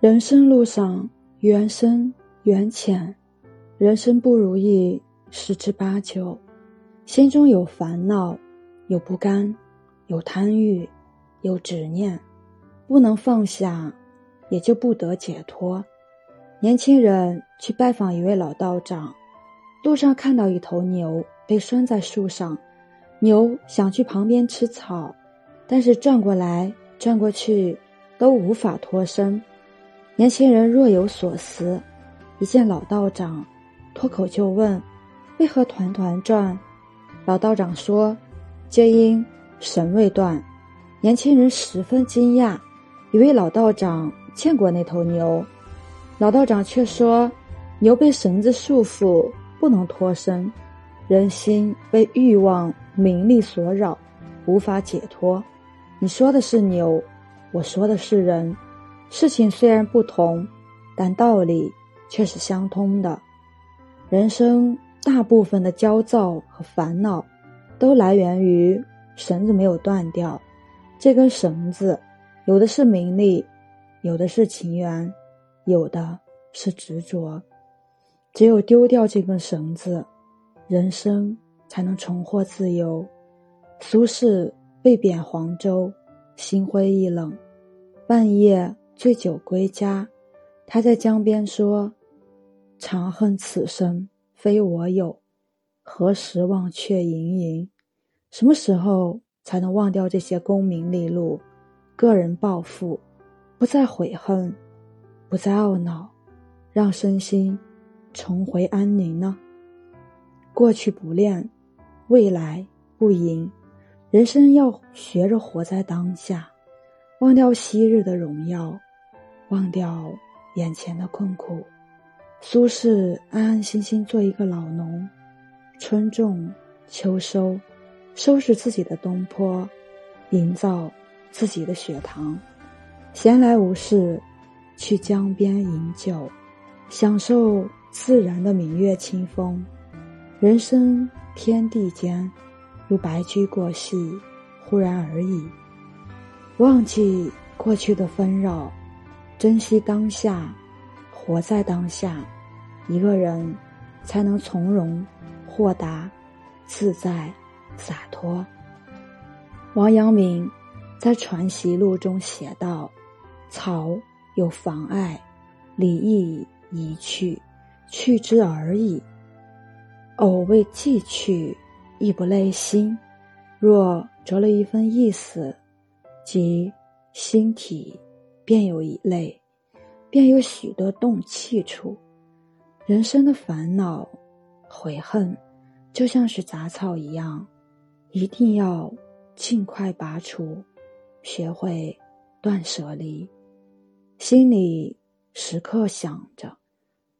人生路上缘深缘浅，人生不如意十之八九，心中有烦恼，有不甘，有贪欲，有执念，不能放下，也就不得解脱。年轻人去拜访一位老道长，路上看到一头牛被拴在树上，牛想去旁边吃草，但是转过来转过去都无法脱身。年轻人若有所思，一见老道长，脱口就问：“为何团团转？”老道长说：“皆因绳未断。”年轻人十分惊讶，以为老道长见过那头牛。老道长却说：“牛被绳子束缚，不能脱身；人心被欲望、名利所扰，无法解脱。你说的是牛，我说的是人。”事情虽然不同，但道理却是相通的。人生大部分的焦躁和烦恼，都来源于绳子没有断掉。这根绳子，有的是名利，有的是情缘，有的是执着。只有丢掉这根绳子，人生才能重获自由。苏轼被贬黄州，心灰意冷，半夜。醉酒归家，他在江边说：“长恨此生非我有，何时忘却营营？什么时候才能忘掉这些功名利禄、个人抱负，不再悔恨，不再懊恼，让身心重回安宁呢？过去不恋，未来不迎，人生要学着活在当下，忘掉昔日的荣耀。”忘掉眼前的困苦，苏轼安安心心做一个老农，春种秋收，收拾自己的东坡，营造自己的雪堂，闲来无事，去江边饮酒，享受自然的明月清风。人生天地间，如白驹过隙，忽然而已。忘记过去的纷扰。珍惜当下，活在当下，一个人才能从容、豁达、自在、洒脱。王阳明在《传习录》中写道：“草有妨碍，理亦宜去，去之而已。偶为寄去，亦不累心。若着了一分意思，即心体。”便有一类，便有许多动气处。人生的烦恼、悔恨，就像是杂草一样，一定要尽快拔除，学会断舍离。心里时刻想着，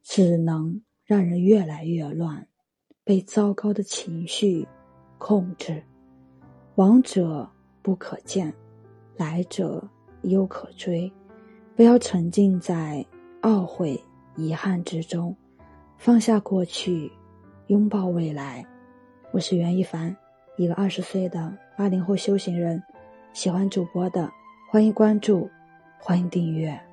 只能让人越来越乱，被糟糕的情绪控制。往者不可见，来者犹可追。不要沉浸在懊悔、遗憾之中，放下过去，拥抱未来。我是袁一凡，一个二十岁的八零后修行人。喜欢主播的，欢迎关注，欢迎订阅。